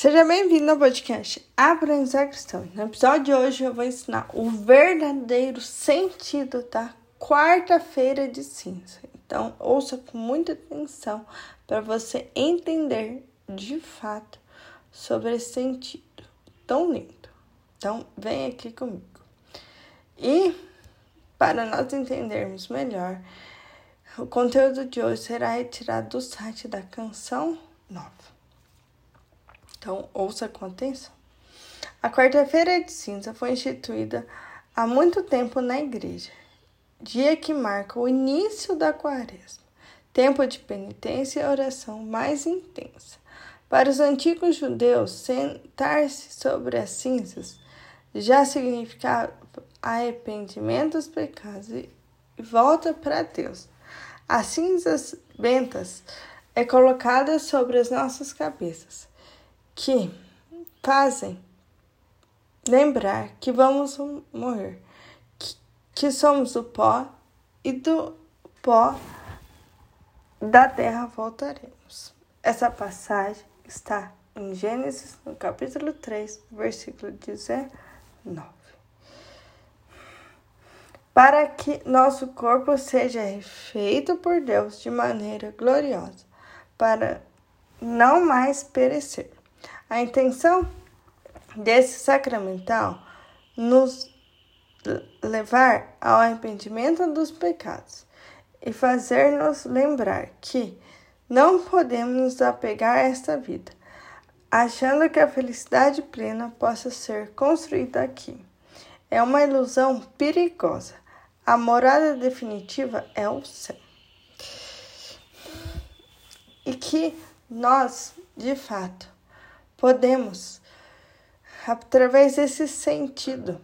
Seja bem-vindo ao podcast Aprendizagem Cristão. No episódio de hoje eu vou ensinar o verdadeiro sentido da quarta-feira de cinza. Então, ouça com muita atenção para você entender de fato sobre esse sentido tão lindo. Então, vem aqui comigo. E para nós entendermos melhor, o conteúdo de hoje será retirado do site da Canção Nova. Então, ouça com atenção. A quarta-feira de cinza foi instituída há muito tempo na igreja, dia que marca o início da quaresma, tempo de penitência e oração mais intensa. Para os antigos judeus, sentar-se sobre as cinzas já significava arrependimento dos pecados e volta para Deus. As cinzas bentas é colocada sobre as nossas cabeças que fazem lembrar que vamos morrer, que, somos o pó e do pó da terra voltaremos. Essa passagem está em Gênesis, no capítulo 3, versículo 19. Para que nosso corpo seja refeito por Deus de maneira gloriosa, para não mais perecer. A intenção desse sacramental nos levar ao arrependimento dos pecados e fazer-nos lembrar que não podemos nos apegar a esta vida, achando que a felicidade plena possa ser construída aqui. É uma ilusão perigosa. A morada definitiva é o céu. E que nós, de fato, podemos, através desse sentido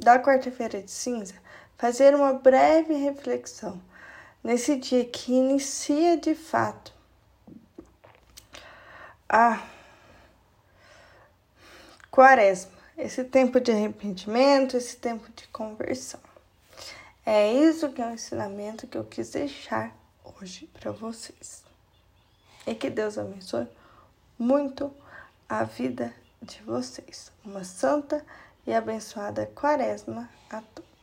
da quarta-feira de cinza, fazer uma breve reflexão nesse dia que inicia de fato a quaresma, esse tempo de arrependimento, esse tempo de conversão. É isso que é o ensinamento que eu quis deixar hoje para vocês. E que Deus abençoe muito a vida de vocês. Uma santa e abençoada quaresma a todos.